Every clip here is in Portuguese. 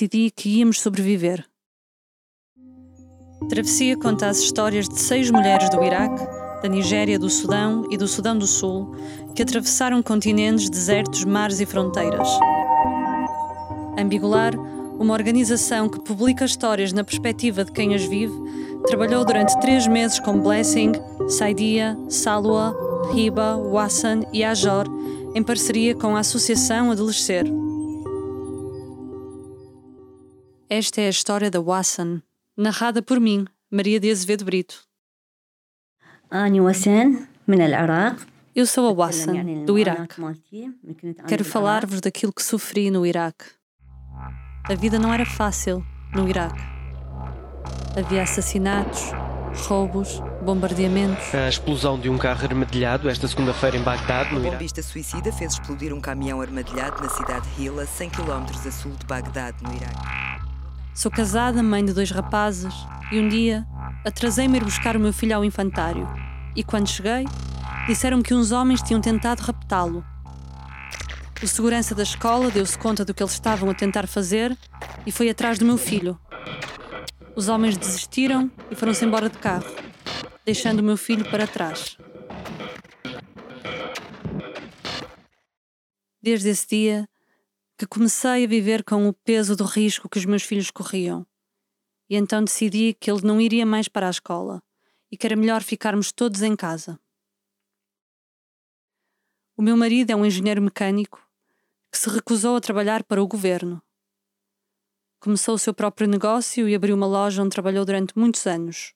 decidi que íamos sobreviver. Travessia conta as histórias de seis mulheres do Iraque, da Nigéria, do Sudão e do Sudão do Sul que atravessaram continentes, desertos, mares e fronteiras. Ambigular, uma organização que publica histórias na perspectiva de quem as vive, trabalhou durante três meses com Blessing, Saidia, Salwa, Riba, Wassan e Ajor, em parceria com a Associação Adolescer. Esta é a história da Wassan, narrada por mim, Maria de Azevedo Brito. Eu sou a Wassan, do Iraque. Quero falar-vos daquilo que sofri no Iraque. A vida não era fácil no Iraque. Havia assassinatos, roubos, bombardeamentos. A explosão de um carro armadilhado esta segunda-feira em Bagdade, no Iraque. O bombista suicida fez explodir um caminhão armadilhado na cidade de Hila, 100 km a sul de Bagdade, no Iraque. Sou casada, mãe de dois rapazes, e um dia atrasei-me a ir buscar o meu filho ao infantário. E quando cheguei, disseram-me que uns homens tinham tentado raptá-lo. O segurança da escola deu-se conta do que eles estavam a tentar fazer e foi atrás do meu filho. Os homens desistiram e foram-se embora de carro, deixando o meu filho para trás. Desde esse dia que comecei a viver com o peso do risco que os meus filhos corriam. E então decidi que ele não iria mais para a escola e que era melhor ficarmos todos em casa. O meu marido é um engenheiro mecânico que se recusou a trabalhar para o governo. Começou o seu próprio negócio e abriu uma loja onde trabalhou durante muitos anos.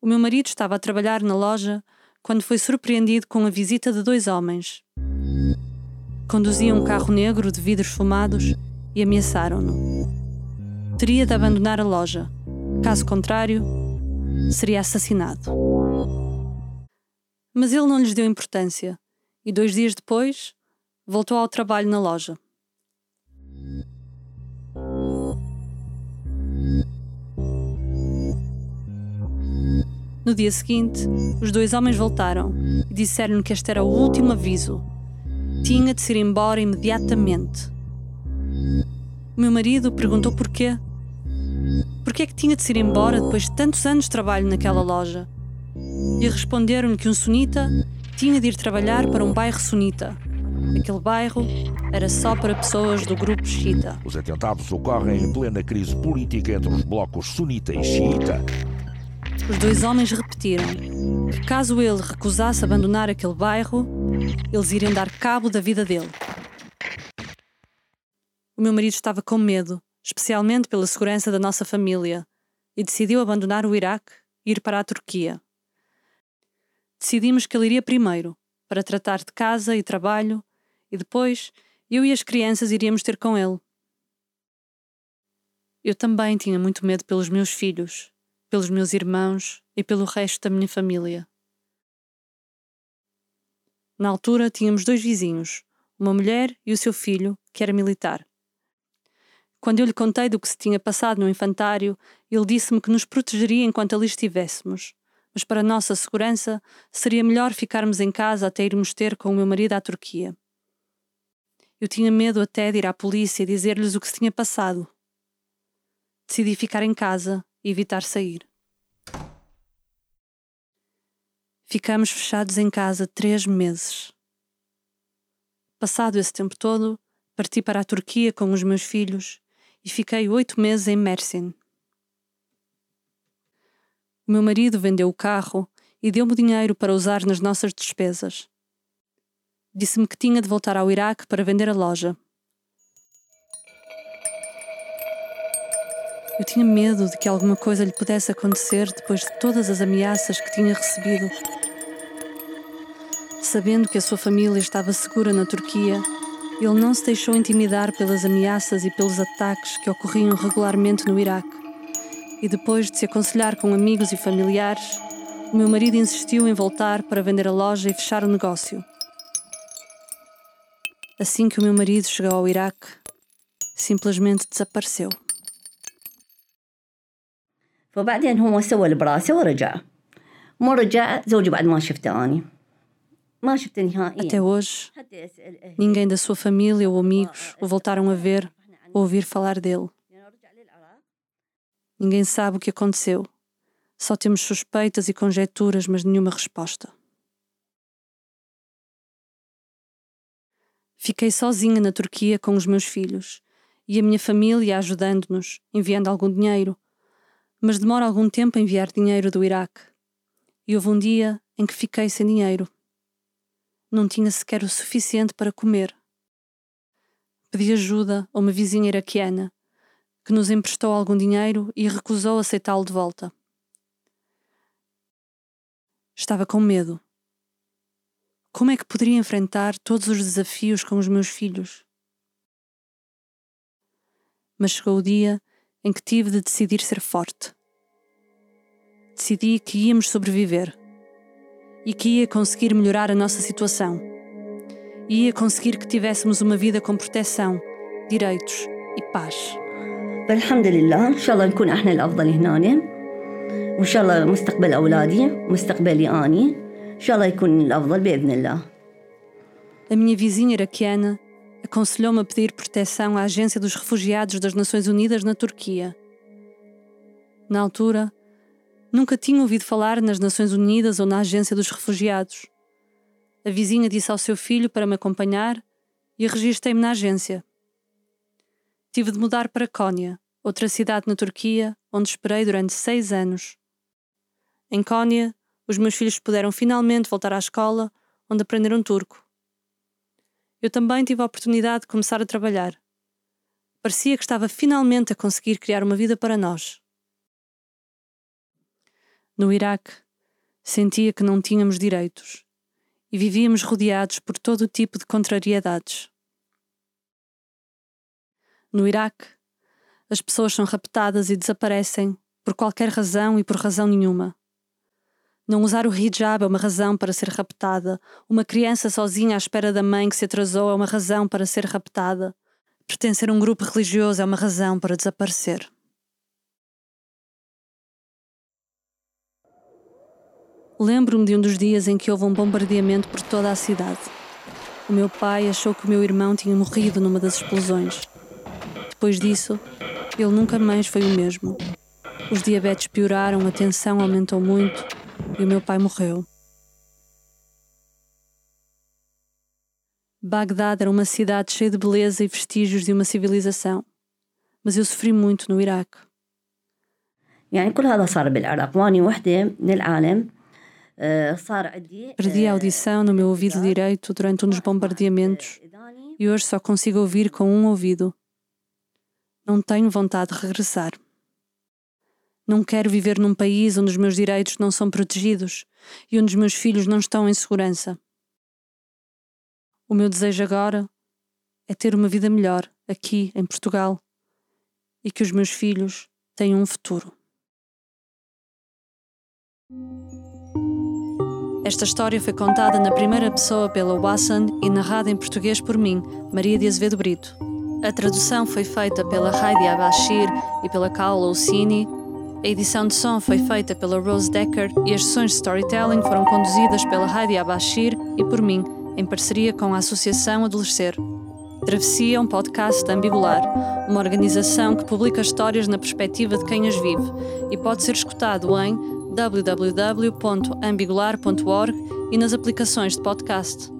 O meu marido estava a trabalhar na loja quando foi surpreendido com a visita de dois homens. Conduziam um carro negro de vidros fumados e ameaçaram-no. Teria de abandonar a loja. Caso contrário, seria assassinado. Mas ele não lhes deu importância e, dois dias depois, voltou ao trabalho na loja. No dia seguinte, os dois homens voltaram e disseram que este era o último aviso. Tinha de se ir embora imediatamente. O meu marido perguntou porquê. Porquê é que tinha de se ir embora depois de tantos anos de trabalho naquela loja? E responderam-lhe que um sunita tinha de ir trabalhar para um bairro sunita Aquele bairro era só para pessoas do grupo xiita. Os atentados ocorrem em plena crise política entre os blocos sunita e xiita. Os dois homens repetiram que, caso ele recusasse abandonar aquele bairro, eles iriam dar cabo da vida dele. O meu marido estava com medo, especialmente pela segurança da nossa família, e decidiu abandonar o Iraque e ir para a Turquia. Decidimos que ele iria primeiro, para tratar de casa e trabalho e depois eu e as crianças iríamos ter com ele. Eu também tinha muito medo pelos meus filhos, pelos meus irmãos e pelo resto da minha família. Na altura tínhamos dois vizinhos, uma mulher e o seu filho, que era militar. Quando eu lhe contei do que se tinha passado no infantário, ele disse-me que nos protegeria enquanto ali estivéssemos, mas para nossa segurança seria melhor ficarmos em casa até irmos ter com o meu marido à Turquia. Eu tinha medo até de ir à polícia e dizer-lhes o que se tinha passado. Decidi ficar em casa evitar sair. Ficamos fechados em casa três meses. Passado esse tempo todo, parti para a Turquia com os meus filhos e fiquei oito meses em Mersin. O meu marido vendeu o carro e deu-me dinheiro para usar nas nossas despesas disse-me que tinha de voltar ao Iraque para vender a loja. Eu tinha medo de que alguma coisa lhe pudesse acontecer depois de todas as ameaças que tinha recebido. Sabendo que a sua família estava segura na Turquia, ele não se deixou intimidar pelas ameaças e pelos ataques que ocorriam regularmente no Iraque. E depois de se aconselhar com amigos e familiares, o meu marido insistiu em voltar para vender a loja e fechar o negócio. Assim que o meu marido chegou ao Iraque, simplesmente desapareceu. فبعدين هو سوى اللي براسه ورجع ما رجع زوجي بعد ما شفته أني ما شفته نهائيا Até hoje, ninguém da sua família ou amigos o voltaram a ver ou ouvir falar dele. Ninguém sabe o que aconteceu. Só temos suspeitas e conjecturas, mas nenhuma resposta. Fiquei sozinha na Turquia com os meus filhos e a minha família ajudando-nos, enviando algum dinheiro. mas demora algum tempo a enviar dinheiro do Iraque. E houve um dia em que fiquei sem dinheiro. Não tinha sequer o suficiente para comer. Pedi ajuda a uma vizinha iraquiana, que nos emprestou algum dinheiro e recusou aceitá-lo de volta. Estava com medo. Como é que poderia enfrentar todos os desafios com os meus filhos? Mas chegou o dia em que tive de decidir ser forte. Decidi que íamos sobreviver e que ia conseguir melhorar a nossa situação. Ia conseguir que tivéssemos uma vida com proteção, direitos e paz. فالحمد لله ان شاء الله نكون احنا الافضل هنا وان شاء الله مستقبل اولادي مستقبلي اني ان شاء الله يكون الافضل باذن الله A minha vizinha iraquiana aconselhou-me a pedir proteção à Agência dos Refugiados das Nações Unidas na Turquia. Na altura, nunca tinha ouvido falar nas Nações Unidas ou na Agência dos Refugiados. A vizinha disse ao seu filho para me acompanhar e registrei-me na agência. Tive de mudar para Konya, outra cidade na Turquia, onde esperei durante seis anos. Em Konya, os meus filhos puderam finalmente voltar à escola, onde aprenderam turco. Eu também tive a oportunidade de começar a trabalhar. Parecia que estava finalmente a conseguir criar uma vida para nós. No Iraque, sentia que não tínhamos direitos e vivíamos rodeados por todo o tipo de contrariedades. No Iraque, as pessoas são raptadas e desaparecem por qualquer razão e por razão nenhuma. Não usar o hijab é uma razão para ser raptada. Uma criança sozinha à espera da mãe que se atrasou é uma razão para ser raptada. Pertencer a um grupo religioso é uma razão para desaparecer. Lembro-me de um dos dias em que houve um bombardeamento por toda a cidade. O meu pai achou que o meu irmão tinha morrido numa das explosões. Depois disso, ele nunca mais foi o mesmo. Os diabetes pioraram, a tensão aumentou muito e o meu pai morreu. Bagdad era uma cidade cheia de beleza e vestígios de uma civilização, mas eu sofri muito no Iraque. Perdi a audição no meu ouvido direito durante um dos bombardeamentos e hoje só consigo ouvir com um ouvido. Não tenho vontade de regressar. Não quero viver num país onde os meus direitos não são protegidos e onde os meus filhos não estão em segurança. O meu desejo agora é ter uma vida melhor aqui em Portugal e que os meus filhos tenham um futuro. Esta história foi contada na primeira pessoa pela Wassan e narrada em português por mim, Maria de Azevedo Brito. A tradução foi feita pela Heidi Abashir e pela Kaula Ossini. A edição de som foi feita pela Rose Decker e as sessões de storytelling foram conduzidas pela Heidi Abashir e por mim, em parceria com a Associação Adolescer. Travessia é um podcast ambigular, uma organização que publica histórias na perspectiva de quem as vive e pode ser escutado em www.ambigular.org e nas aplicações de podcast.